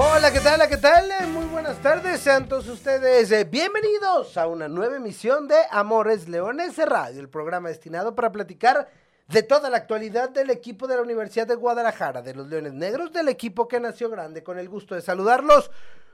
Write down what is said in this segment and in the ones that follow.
Hola, ¿qué tal? ¿Qué tal? Muy buenas tardes, sean todos ustedes eh, bienvenidos a una nueva emisión de Amores Leones Radio, el programa destinado para platicar de toda la actualidad del equipo de la Universidad de Guadalajara, de los Leones Negros, del equipo que nació grande, con el gusto de saludarlos.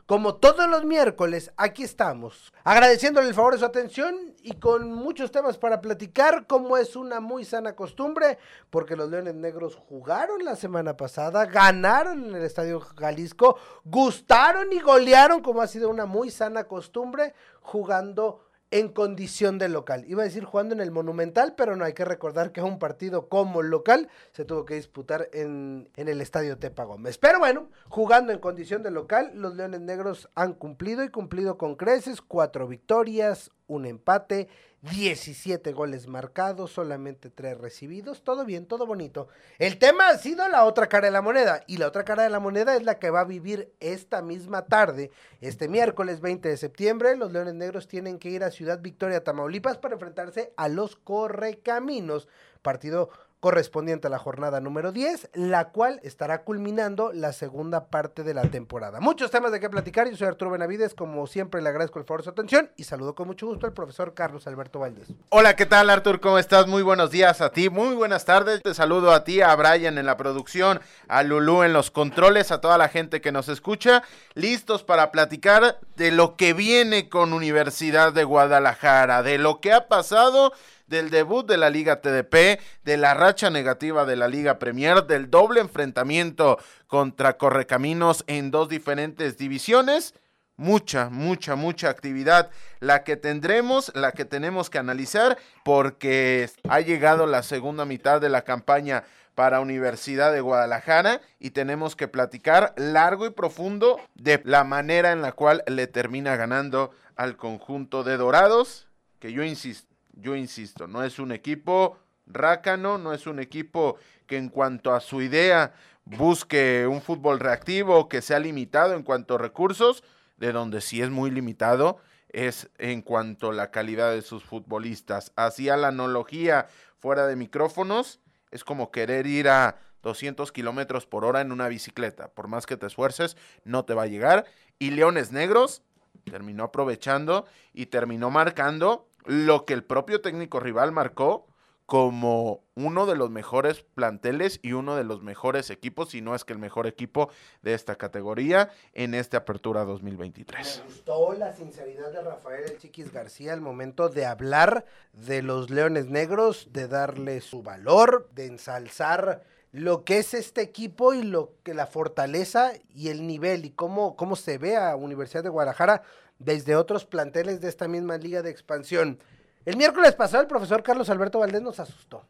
Como todos los miércoles, aquí estamos, agradeciéndole el favor de su atención y con muchos temas para platicar, como es una muy sana costumbre, porque los Leones Negros jugaron la semana pasada, ganaron en el Estadio Jalisco, gustaron y golearon, como ha sido una muy sana costumbre, jugando en condición de local. Iba a decir jugando en el Monumental, pero no hay que recordar que un partido como local se tuvo que disputar en, en, el estadio Tepa Gómez. Pero bueno, jugando en condición de local, los Leones Negros han cumplido y cumplido con creces, cuatro victorias, un empate 17 goles marcados, solamente 3 recibidos, todo bien, todo bonito. El tema ha sido la otra cara de la moneda y la otra cara de la moneda es la que va a vivir esta misma tarde, este miércoles 20 de septiembre. Los Leones Negros tienen que ir a Ciudad Victoria, Tamaulipas para enfrentarse a los Correcaminos, partido correspondiente a la jornada número 10, la cual estará culminando la segunda parte de la temporada. Muchos temas de qué platicar, yo soy Arturo Benavides, como siempre le agradezco el favor de su atención y saludo con mucho gusto al profesor Carlos Alberto Valdés. Hola, ¿qué tal Artur? ¿Cómo estás? Muy buenos días a ti, muy buenas tardes, te saludo a ti, a Brian en la producción, a Lulú en los controles, a toda la gente que nos escucha, listos para platicar de lo que viene con Universidad de Guadalajara, de lo que ha pasado del debut de la Liga TDP, de la racha negativa de la Liga Premier, del doble enfrentamiento contra Correcaminos en dos diferentes divisiones. Mucha, mucha, mucha actividad la que tendremos, la que tenemos que analizar, porque ha llegado la segunda mitad de la campaña para Universidad de Guadalajara y tenemos que platicar largo y profundo de la manera en la cual le termina ganando al conjunto de Dorados, que yo insisto, yo insisto, no es un equipo rácano, no es un equipo que en cuanto a su idea busque un fútbol reactivo, que sea limitado en cuanto a recursos, de donde sí es muy limitado es en cuanto a la calidad de sus futbolistas. Hacía la analogía fuera de micrófonos, es como querer ir a 200 kilómetros por hora en una bicicleta. Por más que te esfuerces, no te va a llegar. Y Leones Negros terminó aprovechando y terminó marcando lo que el propio técnico rival marcó como uno de los mejores planteles y uno de los mejores equipos, si no es que el mejor equipo de esta categoría en esta apertura 2023. Me gustó la sinceridad de Rafael El Chiquis García al momento de hablar de los Leones Negros, de darle su valor, de ensalzar lo que es este equipo y lo que la fortaleza y el nivel y cómo, cómo se ve a Universidad de Guadalajara desde otros planteles de esta misma liga de expansión. El miércoles pasado el profesor Carlos Alberto Valdés nos asustó.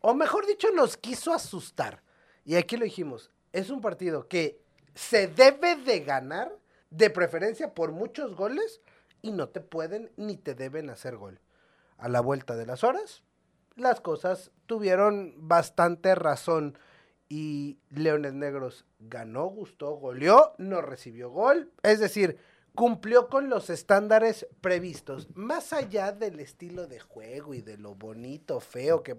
O mejor dicho, nos quiso asustar. Y aquí lo dijimos, es un partido que se debe de ganar, de preferencia por muchos goles, y no te pueden ni te deben hacer gol. A la vuelta de las horas, las cosas tuvieron bastante razón. Y Leones Negros ganó, gustó, goleó, no recibió gol. Es decir, cumplió con los estándares previstos, más allá del estilo de juego y de lo bonito, feo que...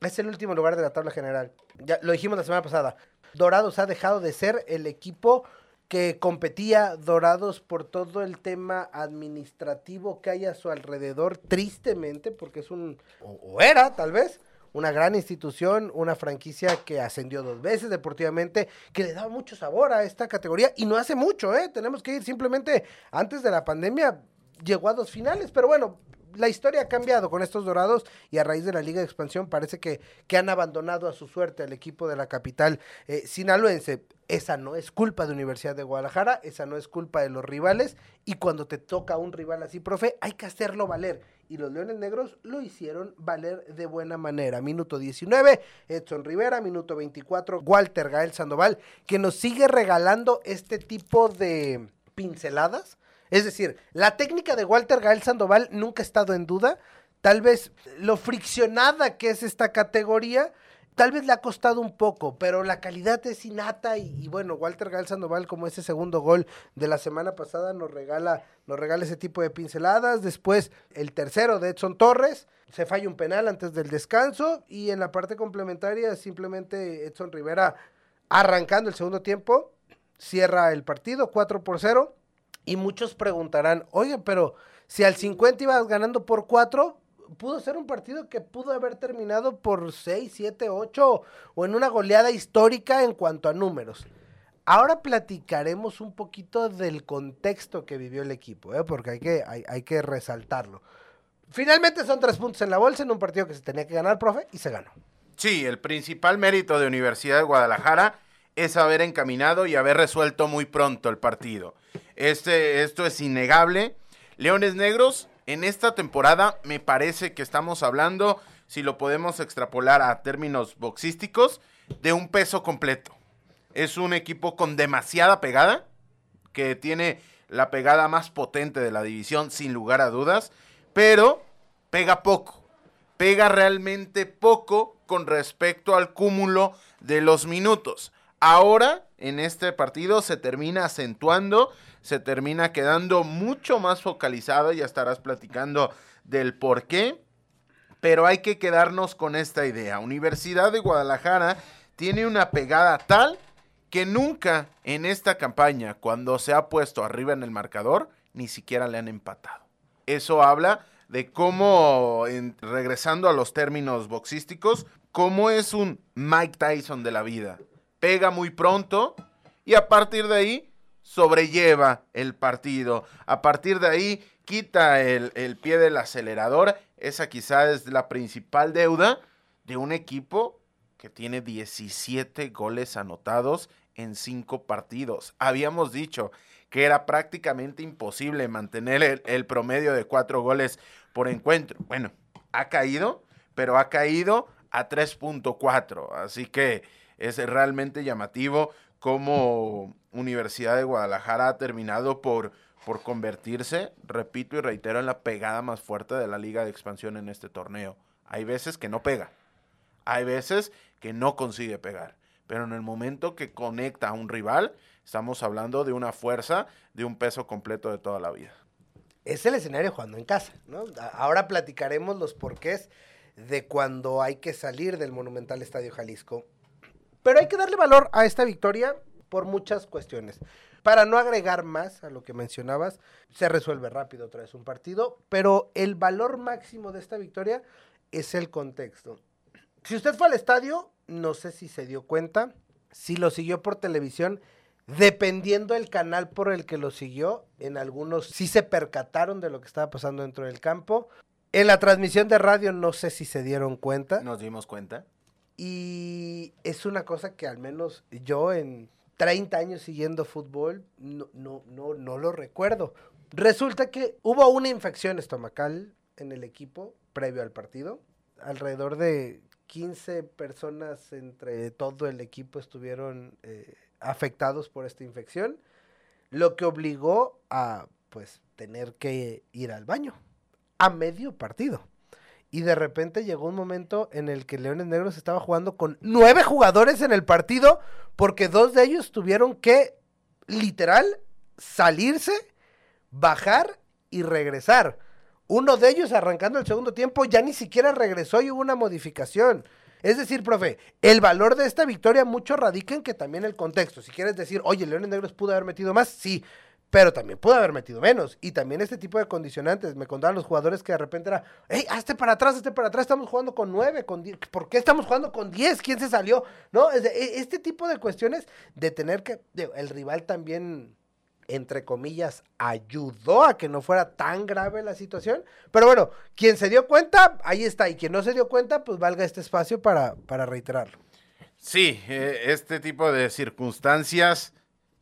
Es el último lugar de la tabla general. Ya lo dijimos la semana pasada. Dorados ha dejado de ser el equipo que competía Dorados por todo el tema administrativo que hay a su alrededor, tristemente, porque es un, o, era tal vez, una gran institución, una franquicia que ascendió dos veces deportivamente, que le daba mucho sabor a esta categoría y no hace mucho, ¿eh? Tenemos que ir simplemente antes de la pandemia, llegó a dos finales, pero bueno, la historia ha cambiado con estos dorados y a raíz de la Liga de Expansión parece que, que han abandonado a su suerte al equipo de la capital eh, sinaloense. Esa no es culpa de Universidad de Guadalajara, esa no es culpa de los rivales y cuando te toca un rival así, profe, hay que hacerlo valer y los Leones Negros lo hicieron valer de buena manera. Minuto 19, Edson Rivera, minuto 24, Walter Gael Sandoval, que nos sigue regalando este tipo de pinceladas. Es decir, la técnica de Walter Gael Sandoval nunca ha estado en duda. tal vez lo friccionada que es esta categoría, tal vez le ha costado un poco, pero la calidad es innata y, bueno, Walter Gal Sandoval como ese segundo gol de la semana pasada nos regala, nos regala ese tipo de pinceladas, después el tercero de Edson Torres, se falla un penal antes del descanso y en la parte complementaria simplemente Edson Rivera arrancando el segundo tiempo, cierra el partido 4 por 0 y muchos preguntarán, oye, pero si al 50 ibas ganando por 4, pudo ser un partido que pudo haber terminado por 6, 7, 8 o en una goleada histórica en cuanto a números. Ahora platicaremos un poquito del contexto que vivió el equipo, ¿eh? porque hay que, hay, hay que resaltarlo. Finalmente son tres puntos en la bolsa en un partido que se tenía que ganar, profe, y se ganó. Sí, el principal mérito de Universidad de Guadalajara es haber encaminado y haber resuelto muy pronto el partido. Este, esto es innegable. Leones Negros, en esta temporada me parece que estamos hablando, si lo podemos extrapolar a términos boxísticos, de un peso completo. Es un equipo con demasiada pegada, que tiene la pegada más potente de la división, sin lugar a dudas pero pega poco. Pega realmente poco con respecto al cúmulo de los minutos. Ahora, en este partido, se termina acentuando, se termina quedando mucho más focalizado, ya estarás platicando del por qué, pero hay que quedarnos con esta idea. Universidad de Guadalajara tiene una pegada tal que nunca en esta campaña, cuando se ha puesto arriba en el marcador, ni siquiera le han empatado. Eso habla de cómo, regresando a los términos boxísticos, cómo es un Mike Tyson de la vida. Pega muy pronto y a partir de ahí sobrelleva el partido. A partir de ahí quita el, el pie del acelerador. Esa quizá es la principal deuda de un equipo que tiene 17 goles anotados en 5 partidos. Habíamos dicho, que era prácticamente imposible mantener el, promedio de cuatro goles por encuentro. Bueno, ha caído, pero ha caído a 3.4, así que es realmente llamativo cómo Universidad de Guadalajara ha terminado por, por convertirse, repito y reitero, en la pegada más fuerte de la liga de expansión en este torneo. Hay veces que no pega, hay veces que no consigue pegar, pero en el momento que conecta a un rival, Estamos hablando de una fuerza de un peso completo de toda la vida. Es el escenario jugando en casa, ¿no? Ahora platicaremos los porqués de cuando hay que salir del monumental Estadio Jalisco. Pero hay que darle valor a esta victoria por muchas cuestiones. Para no agregar más a lo que mencionabas, se resuelve rápido otra vez un partido, pero el valor máximo de esta victoria es el contexto. Si usted fue al estadio, no sé si se dio cuenta, si lo siguió por televisión, Dependiendo del canal por el que lo siguió, en algunos sí se percataron de lo que estaba pasando dentro del campo. En la transmisión de radio no sé si se dieron cuenta. Nos dimos cuenta. Y es una cosa que al menos yo en 30 años siguiendo fútbol no, no, no, no lo recuerdo. Resulta que hubo una infección estomacal en el equipo previo al partido. Alrededor de 15 personas entre todo el equipo estuvieron eh, afectados por esta infección, lo que obligó a pues tener que ir al baño a medio partido. Y de repente llegó un momento en el que Leones Negros estaba jugando con nueve jugadores en el partido porque dos de ellos tuvieron que literal salirse, bajar y regresar. Uno de ellos arrancando el segundo tiempo ya ni siquiera regresó y hubo una modificación. Es decir, profe, el valor de esta victoria mucho radica en que también el contexto. Si quieres decir, oye, Leones Negros pudo haber metido más, sí, pero también pudo haber metido menos. Y también este tipo de condicionantes. Me contaban los jugadores que de repente era, hey, hazte para atrás, hazte para atrás, estamos jugando con nueve, con diez. ¿Por qué estamos jugando con diez? ¿Quién se salió? ¿No? E, este tipo de cuestiones de tener que, el rival también entre comillas, ayudó a que no fuera tan grave la situación. Pero bueno, quien se dio cuenta, ahí está. Y quien no se dio cuenta, pues valga este espacio para, para reiterarlo. Sí, eh, este tipo de circunstancias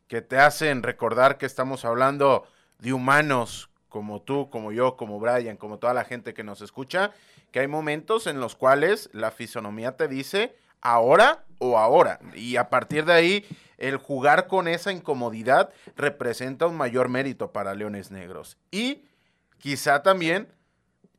que te hacen recordar que estamos hablando de humanos como tú, como yo, como Brian, como toda la gente que nos escucha, que hay momentos en los cuales la fisonomía te dice ahora o ahora. Y a partir de ahí el jugar con esa incomodidad representa un mayor mérito para Leones Negros. Y quizá también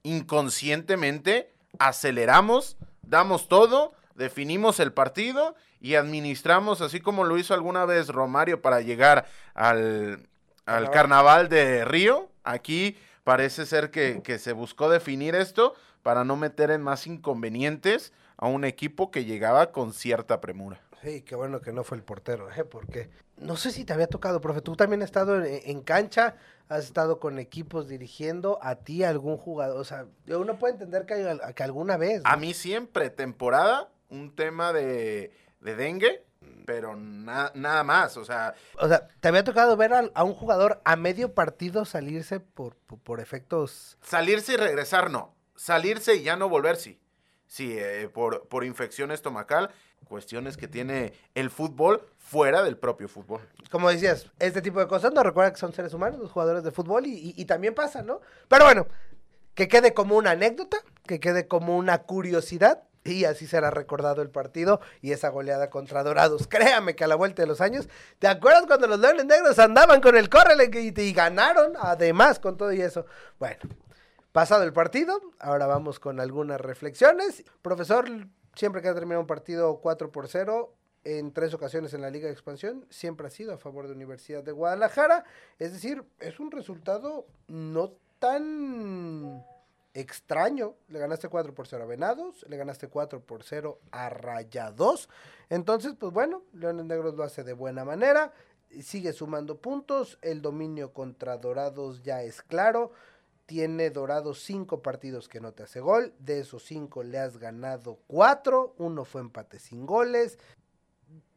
inconscientemente aceleramos, damos todo, definimos el partido y administramos, así como lo hizo alguna vez Romario para llegar al, al carnaval de Río. Aquí parece ser que, que se buscó definir esto para no meter en más inconvenientes a un equipo que llegaba con cierta premura. Sí, qué bueno que no fue el portero, ¿eh? porque no sé si te había tocado, profe, tú también has estado en, cancha, has estado con equipos dirigiendo, a ti algún jugador, o sea, uno puede entender que, que alguna vez... A mí siempre, temporada, un tema de, de dengue, pero nada más, o sea... O sea, ¿te había tocado ver a, un jugador a medio partido salirse por, por, efectos... Salirse y regresar, no. Salirse y ya no volver, sí. Sí, eh, por, por infección estomacal, cuestiones que tiene el fútbol fuera del propio fútbol. Como decías, este tipo de cosas no recuerda que son seres humanos, los jugadores de fútbol, y, y también pasa, ¿no? Pero bueno, que quede como una anécdota, que quede como una curiosidad, y así será recordado el partido y esa goleada contra Dorados. Créame que a la vuelta de los años, ¿te acuerdas cuando los Leones Negros andaban con el córrele y, y ganaron? Además, con todo y eso. Bueno, pasado el partido, ahora vamos con algunas reflexiones. Profesor, siempre que ha terminado un partido 4 por 0, en tres ocasiones en la Liga de Expansión, siempre ha sido a favor de Universidad de Guadalajara. Es decir, es un resultado no tan extraño. Le ganaste 4 por 0 a Venados, le ganaste 4 por 0 a Rayados. Entonces, pues bueno, Leones Negros lo hace de buena manera. Sigue sumando puntos. El dominio contra Dorados ya es claro. Tiene Dorados 5 partidos que no te hace gol. De esos 5 le has ganado 4. Uno fue empate sin goles.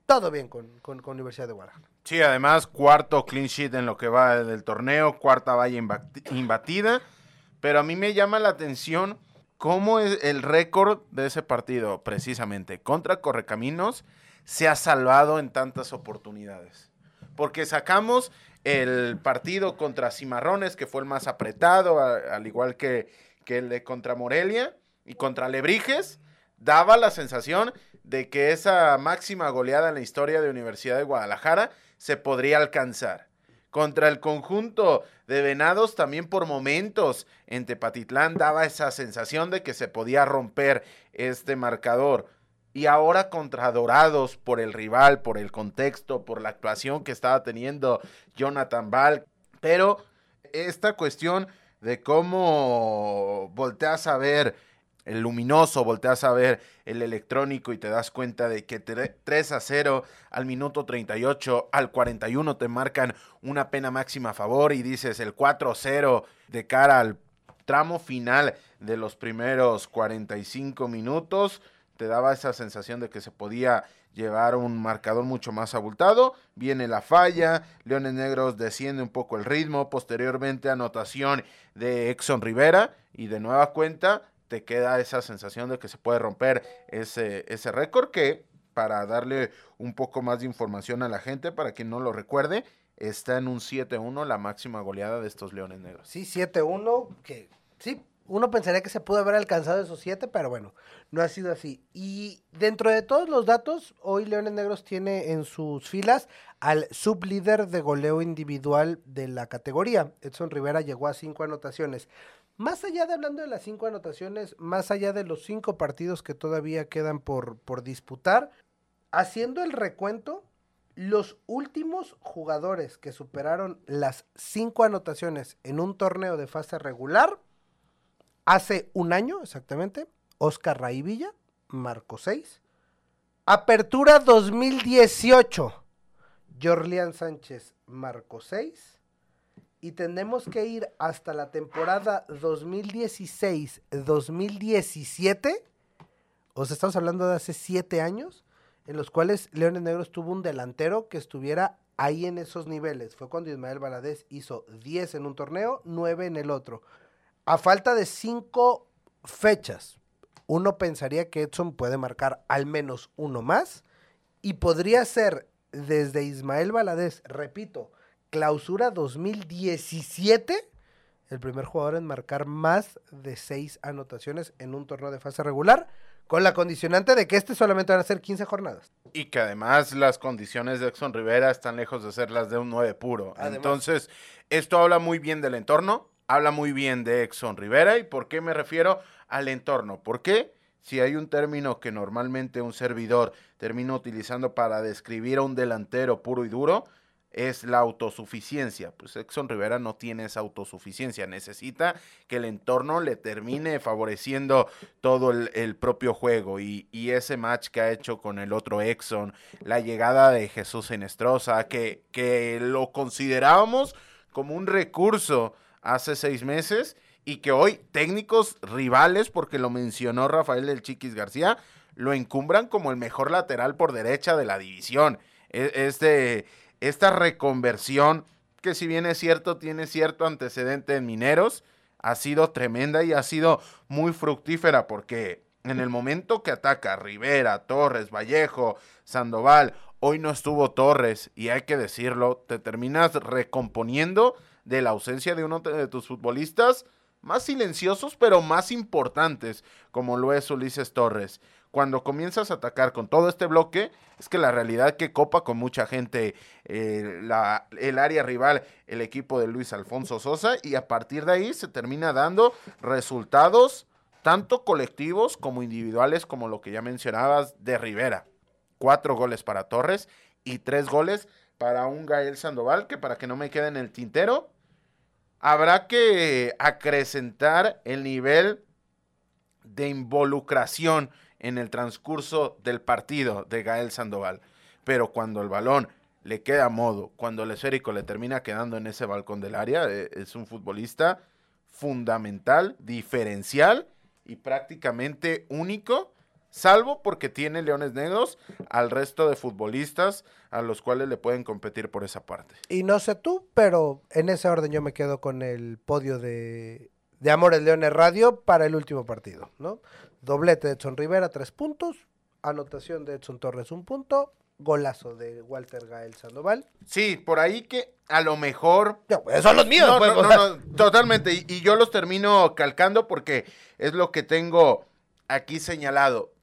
Todo bien con, con, Universidad de Guadalajara. Sí, además, cuarto clean sheet en lo que va del torneo, cuarta valla imbatida. Pero a mí me llama la atención cómo es el récord de ese partido, precisamente, contra Correcaminos, se ha salvado en tantas oportunidades. Porque sacamos el partido contra Cimarrones, que fue el más apretado, al igual que, que el de contra Morelia y contra Lebrijes, daba la sensación de que esa máxima goleada en la historia de Universidad de Guadalajara se podría alcanzar contra el conjunto de Venados también por momentos en Tepatitlán daba esa sensación de que se podía romper este marcador. Y ahora contra Dorados por el rival, por el contexto, por la actuación que estaba teniendo Jonathan Ball. Pero esta cuestión de cómo volteas a ver el luminoso, volteas a ver el electrónico y te das cuenta de que 3 a 0 al minuto 38, al 41 te marcan una pena máxima a favor y dices el 4 a 0 de cara al tramo final de los primeros 45 minutos, te daba esa sensación de que se podía llevar un marcador mucho más abultado. Viene la falla, Leones Negros desciende un poco el ritmo, posteriormente anotación de Exxon Rivera y de nueva cuenta te queda esa sensación de que se puede romper ese, ese récord que, para darle un poco más de información a la gente, para quien no lo recuerde, está en un 7-1 la máxima goleada de estos Leones Negros. Sí, 7-1, que sí, uno pensaría que se pudo haber alcanzado esos 7, pero bueno, no ha sido así. Y dentro de todos los datos, hoy Leones Negros tiene en sus filas al sublíder de goleo individual de la categoría. Edson Rivera llegó a 5 anotaciones. Más allá de hablando de las cinco anotaciones, más allá de los cinco partidos que todavía quedan por, por disputar, haciendo el recuento, los últimos jugadores que superaron las cinco anotaciones en un torneo de fase regular, hace un año exactamente, Oscar Raivilla, marcó seis. Apertura 2018, Jorlian Sánchez marcó seis y tenemos que ir hasta la temporada 2016-2017, o sea, estamos hablando de hace siete años, en los cuales Leones Negros tuvo un delantero que estuviera ahí en esos niveles. Fue cuando Ismael Valadez hizo 10 en un torneo, 9 en el otro. A falta de cinco fechas, uno pensaría que Edson puede marcar al menos uno más y podría ser desde Ismael Valadez, repito, clausura 2017, el primer jugador en marcar más de seis anotaciones en un torneo de fase regular, con la condicionante de que este solamente van a ser 15 jornadas. Y que además las condiciones de Exxon Rivera están lejos de ser las de un 9 puro. Entonces, esto habla muy bien del entorno, habla muy bien de Exxon Rivera. ¿Y por qué me refiero al entorno? ¿Por qué? Si hay un término que normalmente un servidor termina utilizando para describir a un delantero puro y duro, es la autosuficiencia. Pues Exxon Rivera no tiene esa autosuficiencia, necesita que el entorno le termine favoreciendo todo el, propio juego y, ese match que ha hecho con el otro Exxon, la llegada de Jesús Enestrosa, que, que lo considerábamos como un recurso hace seis meses y que hoy técnicos rivales, porque lo mencionó Rafael del Chiquis García, lo encumbran como el mejor lateral por derecha de la división. Este esta reconversión, que si bien es cierto, tiene cierto antecedente en mineros, ha sido tremenda y ha sido muy fructífera porque en el momento que ataca Rivera, Torres, Vallejo, Sandoval, hoy no estuvo Torres y hay que decirlo, te terminas recomponiendo de la ausencia de uno de tus futbolistas más silenciosos pero más importantes, como lo es Ulises Torres cuando comienzas a atacar con todo este bloque, es que la realidad que copa con mucha gente eh, la, el área rival, el equipo de Luis Alfonso Sosa, y a partir de ahí se termina dando resultados tanto colectivos como individuales, como lo que ya mencionabas de Rivera. Cuatro goles para Torres y tres goles para un Gael Sandoval, que para que no me quede en el tintero, habrá que acrecentar el nivel de involucración en el transcurso del partido de Gael Sandoval. Pero cuando el balón le queda a modo, cuando el esférico le termina quedando en ese balcón del área, eh, es un futbolista fundamental, diferencial y prácticamente único, salvo porque tiene Leones Negros al resto de futbolistas a los cuales le pueden competir por esa parte. Y no sé tú, pero en ese orden yo me quedo con el podio de, de Amores Leones Radio para el último partido, ¿no? Doblete de Edson Rivera, tres puntos. Anotación de Edson Torres, un punto. Golazo de Walter Gael Sandoval. Sí, por ahí que a lo mejor. Pues, son los míos, no, pues, no, totalmente. Y, yo los termino calcando porque es lo que tengo aquí señalado.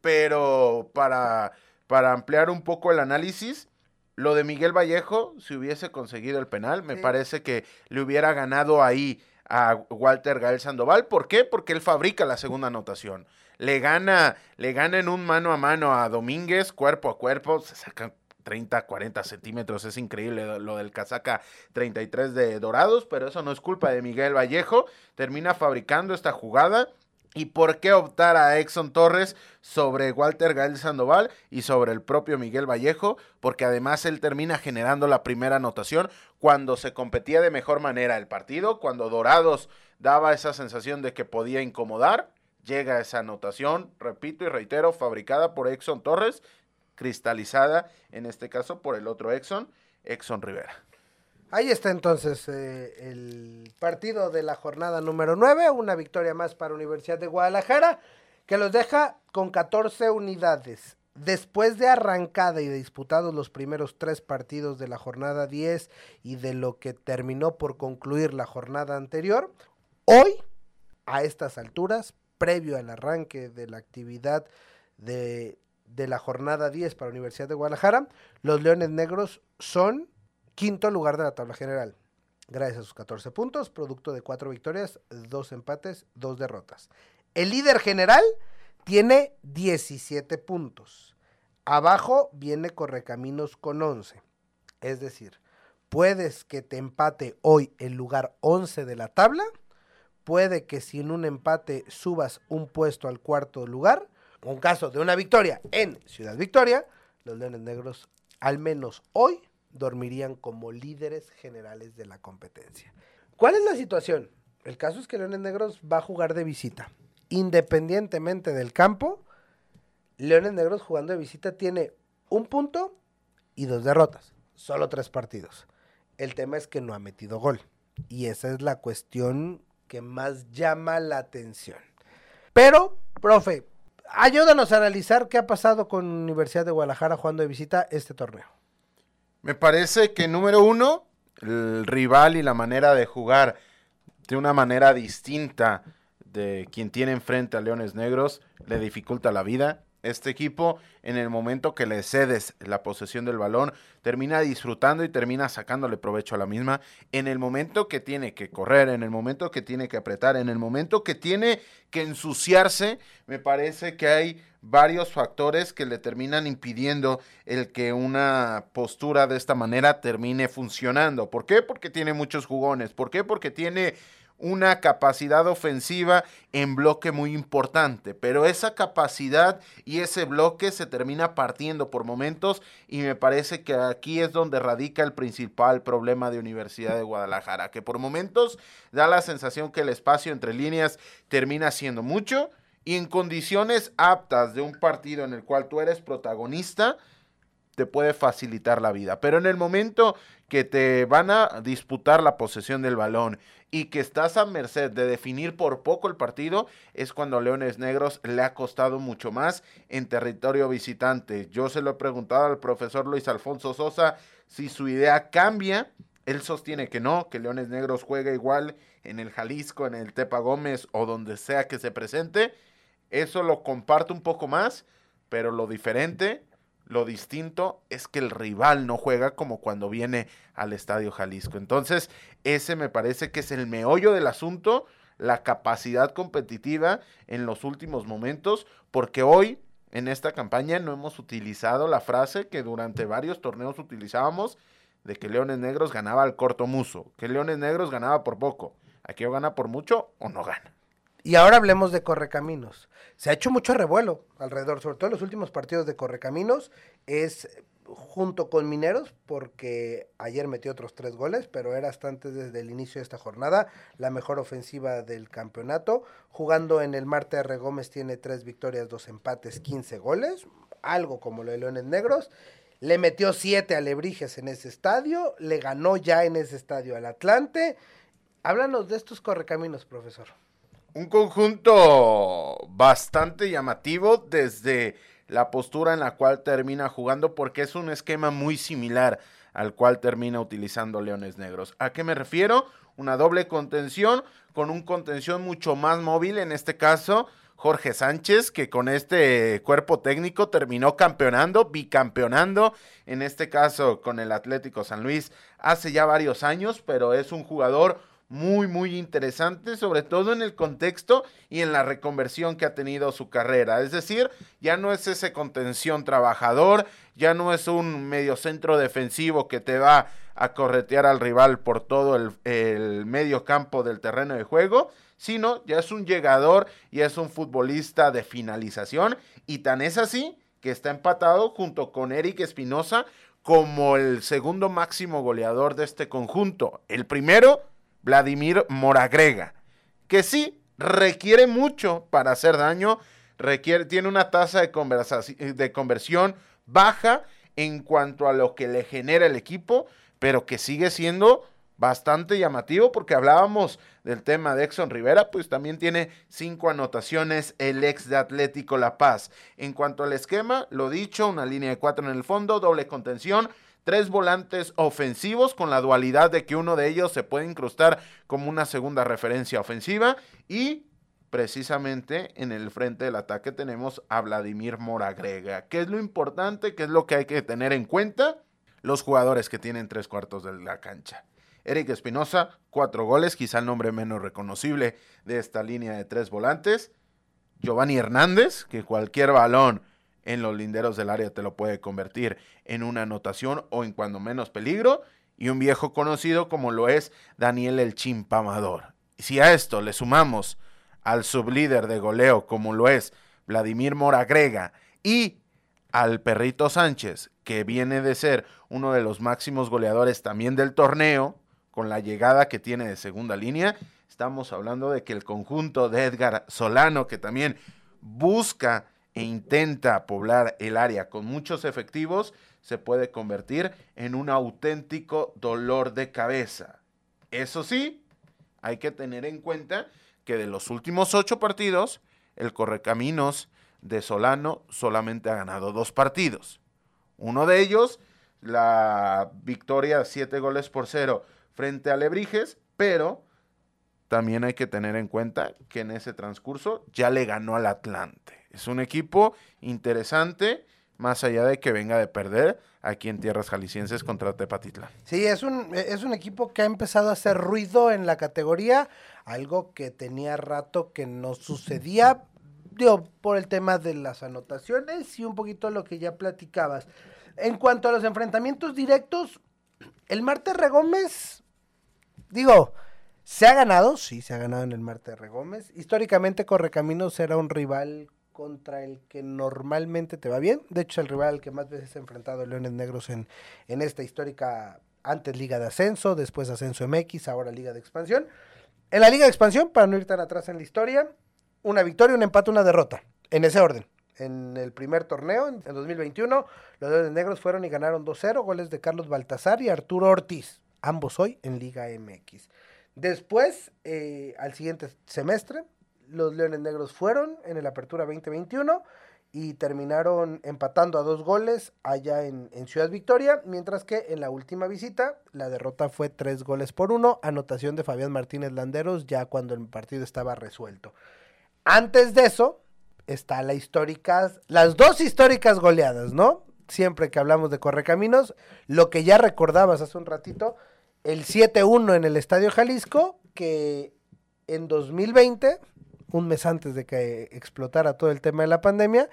Pero para, para ampliar un poco el análisis, lo de Miguel Vallejo, si hubiese conseguido el penal, me parece que le hubiera ganado ahí a Walter Gael Sandoval. ¿Por qué? Porque él fabrica la segunda anotación. Le gana, le gana en un mano a mano a Domínguez, cuerpo a cuerpo, se sacan 30, 40 centímetros, es increíble lo del casaca 33 de Dorados, pero eso no es culpa de Miguel Vallejo, termina fabricando esta jugada ¿Y por qué optar a Exxon Torres sobre Walter Gael Sandoval y sobre el propio Miguel Vallejo? Porque además él termina generando la primera anotación cuando se competía de mejor manera el partido, cuando Dorados daba esa sensación de que podía incomodar. Llega esa anotación, repito y reitero, fabricada por Exxon Torres, cristalizada en este caso por el otro Exxon, Exxon Rivera. Ahí está entonces eh, el partido de la jornada número 9, una victoria más para Universidad de Guadalajara, que los deja con 14 unidades. Después de arrancada y de disputados los primeros tres partidos de la jornada 10 y de lo que terminó por concluir la jornada anterior, hoy, a estas alturas, previo al arranque de la actividad de, de la jornada 10 para Universidad de Guadalajara, los Leones Negros son quinto lugar de la tabla general, gracias a sus 14 puntos, producto de cuatro victorias, dos empates, dos derrotas. El líder general tiene 17 puntos. Abajo viene Correcaminos con 11. Es decir, puedes que te empate hoy el lugar 11 de la tabla. Puede que sin un empate subas un puesto al cuarto lugar. En caso de una victoria en Ciudad Victoria, los Leones Negros, al menos hoy, dormirían como líderes generales de la competencia. ¿Cuál es la situación? El caso es que Leones Negros va a jugar de visita. Independientemente del campo, Leones Negros jugando de visita tiene un punto y dos derrotas. Solo tres partidos. El tema es que no ha metido gol. Y esa es la cuestión que más llama la atención. Pero, profe, ayúdanos a analizar qué ha pasado con Universidad de Guadalajara jugando de visita este torneo. Me parece que número uno, el rival y la manera de jugar de una manera distinta de quien tiene enfrente a Leones Negros le dificulta la vida. Este equipo en el momento que le cedes la posesión del balón, termina disfrutando y termina sacándole provecho a la misma. En el momento que tiene que correr, en el momento que tiene que apretar, en el momento que tiene que ensuciarse, me parece que hay varios factores que le terminan impidiendo el que una postura de esta manera termine funcionando. ¿Por qué? Porque tiene muchos jugones. ¿Por qué? Porque tiene una capacidad ofensiva en bloque muy importante, pero esa capacidad y ese bloque se termina partiendo por momentos y me parece que aquí es donde radica el principal problema de Universidad de Guadalajara, que por momentos da la sensación que el espacio entre líneas termina siendo mucho y en condiciones aptas de un partido en el cual tú eres protagonista, te puede facilitar la vida. Pero en el momento que te van a disputar la posesión del balón y que estás a merced de definir por poco el partido, es cuando Leones Negros le ha costado mucho más en territorio visitante. Yo se lo he preguntado al profesor Luis Alfonso Sosa si su idea cambia. Él sostiene que no, que Leones Negros juega igual en el Jalisco, en el Tepa Gómez o donde sea que se presente. Eso lo comparto un poco más, pero lo diferente lo distinto es que el rival no juega como cuando viene al Estadio Jalisco. Entonces, ese me parece que es el meollo del asunto, la capacidad competitiva en los últimos momentos, porque hoy en esta campaña no hemos utilizado la frase que durante varios torneos utilizábamos de que Leones Negros ganaba al corto muso, que Leones Negros ganaba por poco. Aquí o gana por mucho o no gana. Y ahora hablemos de Correcaminos. Se ha hecho mucho revuelo alrededor, sobre todo en los últimos partidos de Correcaminos. Es junto con Mineros, porque ayer metió otros tres goles, pero era hasta antes desde el inicio de esta jornada la mejor ofensiva del campeonato. Jugando en el Marte R. Gómez tiene tres victorias, dos empates, 15 goles, algo como lo de Leones Negros. Le metió siete a Lebrijes en ese estadio, le ganó ya en ese estadio al Atlante. Háblanos de estos correcaminos, profesor. Un conjunto bastante llamativo desde la postura en la cual termina jugando porque es un esquema muy similar al cual termina utilizando Leones Negros. ¿A qué me refiero? Una doble contención con un contención mucho más móvil, en este caso Jorge Sánchez, que con este cuerpo técnico terminó campeonando, bicampeonando, en este caso con el Atlético San Luis hace ya varios años, pero es un jugador muy, muy interesante, sobre todo en el contexto y en la reconversión que ha tenido su carrera. Es decir, ya no es ese contención trabajador, ya no es un mediocentro defensivo que te va a corretear al rival por todo el, el medio campo del terreno de juego, sino ya es un llegador y es un futbolista de finalización y tan es así que está empatado junto con Eric Espinosa como el segundo máximo goleador de este conjunto. El primero Vladimir Moragrega, que sí requiere mucho para hacer daño, requiere, tiene una tasa de, de conversión baja en cuanto a lo que le genera el equipo, pero que sigue siendo bastante llamativo porque hablábamos del tema de Exxon Rivera, pues también tiene cinco anotaciones el ex de Atlético La Paz. En cuanto al esquema, lo dicho, una línea de cuatro en el fondo, doble contención, tres volantes ofensivos con la dualidad de que uno de ellos se puede incrustar como una segunda referencia ofensiva y precisamente en el frente del ataque tenemos a Vladimir Moragrega. ¿Qué es lo importante? ¿Qué es lo que hay que tener en cuenta? Los jugadores que tienen tres cuartos de la cancha. Eric Espinosa, cuatro goles, quizá el nombre menos reconocible de esta línea de tres volantes. Giovanni Hernández, que cualquier balón en los linderos del área te lo puede convertir en una anotación o en cuando menos peligro. Y un viejo conocido como lo es Daniel el Chimpamador. Si a esto le sumamos al sublíder de goleo como lo es Vladimir Moragrega y al Perrito Sánchez, que viene de ser uno de los máximos goleadores también del torneo, con la llegada que tiene de segunda línea, estamos hablando de que el conjunto de Edgar Solano, que también busca e intenta poblar el área con muchos efectivos, se puede convertir en un auténtico dolor de cabeza. Eso sí, hay que tener en cuenta que de los últimos ocho partidos, el Correcaminos de Solano solamente ha ganado dos partidos. Uno de ellos, la victoria siete goles por cero frente a Lebrijes, pero también hay que tener en cuenta que en ese transcurso ya le ganó al Atlante. Es un equipo interesante, más allá de que venga de perder aquí en tierras jaliscienses contra Tepatitlán. Sí, es un, es un equipo que ha empezado a hacer ruido en la categoría, algo que tenía rato que no sucedía, digo, por el tema de las anotaciones y un poquito lo que ya platicabas. En cuanto a los enfrentamientos directos, el Marte Regómez, digo, se ha ganado, sí, se ha ganado en el Marte Regómez. Históricamente Correcaminos era un rival contra el que normalmente te va bien. De hecho, el rival que más veces ha enfrentado Leones Negros en, en esta histórica, antes Liga de Ascenso, después Ascenso MX, ahora Liga de Expansión. En la Liga de Expansión, para no ir tan atrás en la historia, una victoria, un empate, una derrota, en ese orden. En el primer torneo, en, 2021, los Leones Negros fueron y ganaron 2-0, goles de Carlos Baltazar y Arturo Ortiz, ambos hoy en Liga MX. Después, eh, al siguiente semestre, los Leones Negros fueron en el Apertura 2021 y terminaron empatando a dos goles allá en, Ciudad Victoria, mientras que en la última visita la derrota fue tres goles por uno, anotación de Fabián Martínez Landeros ya cuando el partido estaba resuelto. Antes de eso está la histórica, las dos históricas goleadas, ¿no? Siempre que hablamos de Correcaminos, lo que ya recordabas hace un ratito, el 7-1 en el Estadio Jalisco, que en 2020 un mes antes de que explotara todo el tema de la pandemia,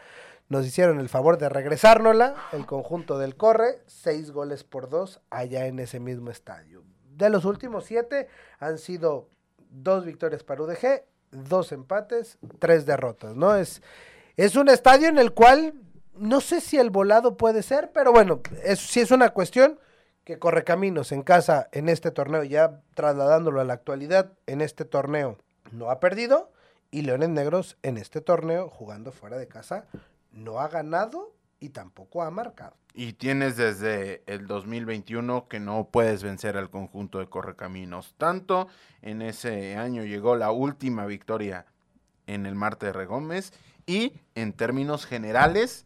nos hicieron el favor de regresárnosla, el conjunto del Corre, seis goles por dos allá en ese mismo estadio. De los últimos siete han sido dos victorias para UDG, dos empates, tres derrotas, ¿no? Es, es un estadio en el cual no sé si el volado puede ser, pero bueno, es, sí es una cuestión que corre caminos en casa en este torneo, ya trasladándolo a la actualidad, en este torneo no ha perdido, y Leones Negros en este torneo, jugando fuera de casa, no ha ganado y tampoco ha marcado. Y tienes desde el 2021 que no puedes vencer al conjunto de Correcaminos. Tanto en ese año llegó la última victoria en el Marte de Regómez y en términos generales,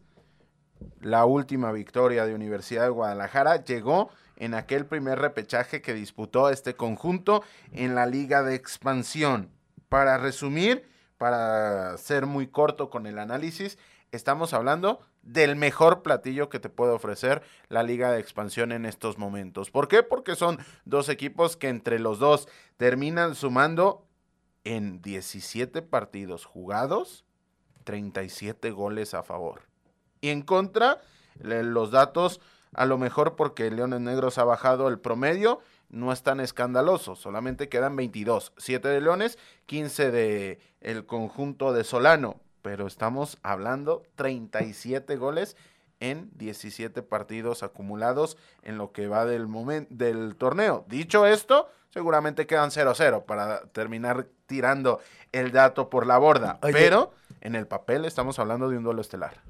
la última victoria de Universidad de Guadalajara llegó en aquel primer repechaje que disputó este conjunto en la Liga de Expansión. Para resumir, para ser muy corto con el análisis, estamos hablando del mejor platillo que te puede ofrecer la liga de expansión en estos momentos. ¿Por qué? Porque son dos equipos que entre los dos terminan sumando en 17 partidos jugados, 37 goles a favor. Y en contra, los datos, a lo mejor porque Leones Negros ha bajado el promedio, no es tan escandaloso, solamente quedan 22, 7 de Leones, 15 de el conjunto de Solano, pero estamos hablando 37 goles en 17 partidos acumulados en lo que va del momento del torneo. Dicho esto, seguramente quedan 0-0 para terminar tirando el dato por la borda, pero en el papel estamos hablando de un duelo estelar.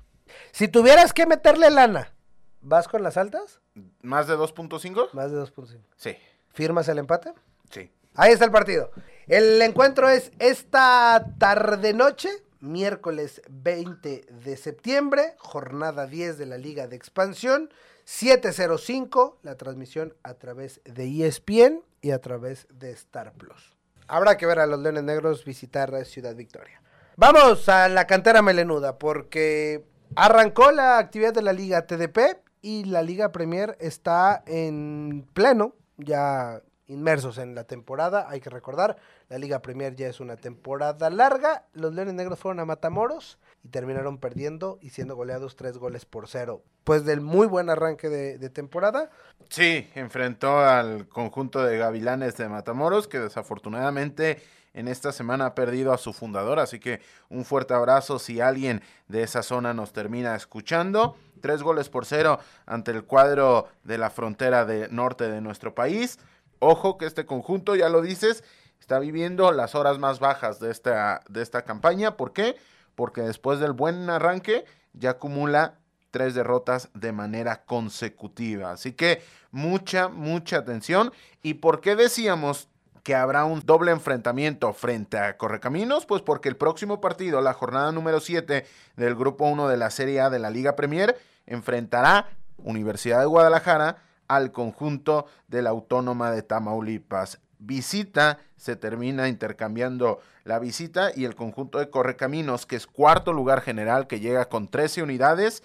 Si tuvieras que meterle lana, ¿vas con las altas? ¿Más de 2.5? Más de 2.5. Sí. ¿Firmas el empate? Sí. Ahí está el partido. El encuentro es esta tarde-noche, miércoles 20 de septiembre, jornada 10 de la Liga de Expansión, 705, la transmisión a través de ESPN y a través de Star Plus. Habrá que ver a los Leones Negros visitar Ciudad Victoria. Vamos a la cantera melenuda porque arrancó la actividad de la Liga TDP y la Liga Premier está en pleno ya inmersos en la temporada. Hay que recordar, la Liga Premier ya es una temporada larga. Los Leones Negros fueron a Matamoros y terminaron perdiendo y siendo goleados tres goles por cero. Pues del muy buen arranque de, temporada. Sí, enfrentó al conjunto de Gavilanes de Matamoros que desafortunadamente en esta semana ha perdido a su fundador, así que un fuerte abrazo si alguien de esa zona nos termina escuchando. Tres goles por cero ante el cuadro de la frontera de norte de nuestro país. Ojo que este conjunto, ya lo dices, está viviendo las horas más bajas de esta, de esta campaña. ¿Por qué? Porque después del buen arranque ya acumula tres derrotas de manera consecutiva. Así que mucha, mucha atención. ¿Y por qué decíamos que habrá un doble enfrentamiento frente a Correcaminos? Pues porque el próximo partido, la jornada número 7 del grupo 1 de la Serie A de la Liga Premier, enfrentará Universidad de Guadalajara al conjunto de la Autónoma de Tamaulipas. visita, se termina intercambiando la visita y el conjunto de Correcaminos, que es cuarto lugar general, que llega con 13 unidades,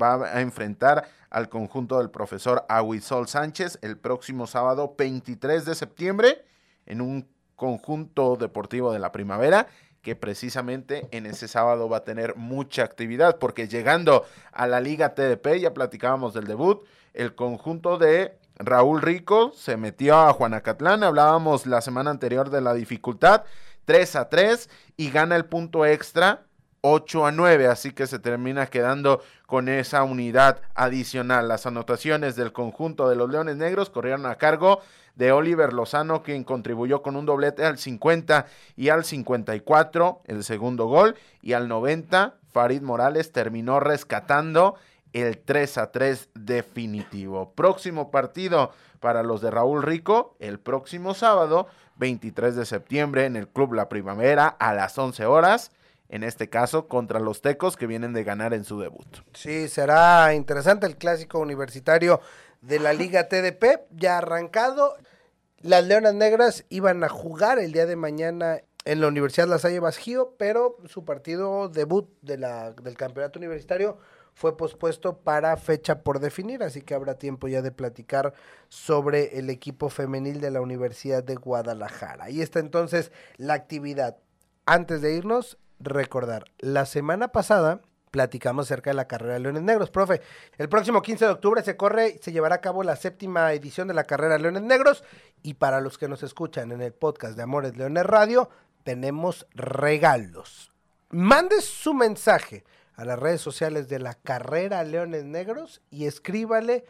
va a enfrentar al conjunto del profesor Aguisol Sánchez el próximo sábado 23 de septiembre en un conjunto deportivo de la primavera que precisamente en ese sábado va a tener mucha actividad, porque llegando a la Liga TDP, ya platicábamos del debut, el conjunto de Raúl Rico se metió a Juanacatlán, hablábamos la semana anterior de la dificultad, 3 a 3 y gana el punto extra 8 a 9, así que se termina quedando con esa unidad adicional. Las anotaciones del conjunto de los Leones Negros corrieron a cargo de Oliver Lozano, quien contribuyó con un doblete al 50 y al 54, el segundo gol, y al 90, Farid Morales terminó rescatando el 3 a 3 definitivo. Próximo partido para los de Raúl Rico, el próximo sábado, 23 de septiembre, en el Club La Primavera, a las 11 horas en este caso contra los Tecos que vienen de ganar en su debut. Sí, será interesante el clásico universitario de la Liga TDP, ya arrancado. Las Leonas Negras iban a jugar el día de mañana en la Universidad La Salle Bajío, pero su partido debut de la, del campeonato universitario fue pospuesto para fecha por definir, así que habrá tiempo ya de platicar sobre el equipo femenil de la Universidad de Guadalajara. Ahí está entonces la actividad. Antes de irnos, recordar, la semana pasada platicamos acerca de la carrera de Leones Negros. Profe, el próximo 15 de octubre se corre, se llevará a cabo la séptima edición de la carrera Leones Negros y para los que nos escuchan en el podcast de Amores Leones Radio, tenemos regalos. Mande su mensaje a las redes sociales de la carrera Leones Negros y escríbale,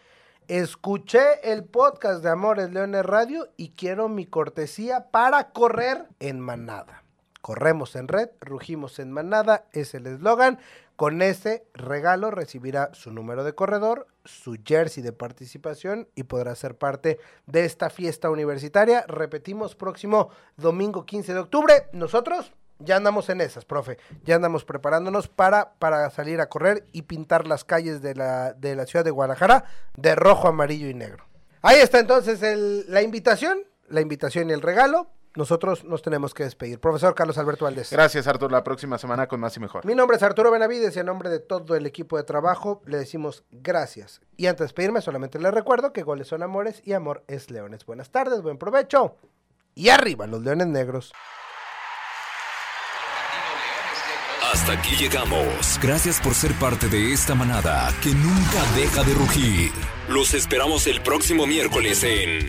escuché el podcast de Amores Leones Radio y quiero mi cortesía para correr en manada. Corremos en red, rugimos en manada, es el eslogan. Con ese regalo recibirá su número de corredor, su jersey de participación y podrá ser parte de esta fiesta universitaria. Repetimos, próximo domingo 15 de octubre. Nosotros ya andamos en esas, profe. Ya andamos preparándonos para, para salir a correr y pintar las calles de la, de la ciudad de Guadalajara de rojo, amarillo y negro. Ahí está entonces la invitación, la invitación y el regalo nosotros nos tenemos que despedir. Profesor Carlos Alberto Valdés. Gracias, Arturo. La próxima semana con más y mejor. Mi nombre es Arturo Benavides y en nombre de todo el equipo de trabajo le decimos gracias. Y antes de despedirme, solamente les recuerdo que goles son amores y amor es leones. Buenas tardes, buen provecho. Y arriba los leones negros. Hasta aquí llegamos. Gracias por ser parte de esta manada que nunca deja de rugir. Los esperamos el próximo miércoles en...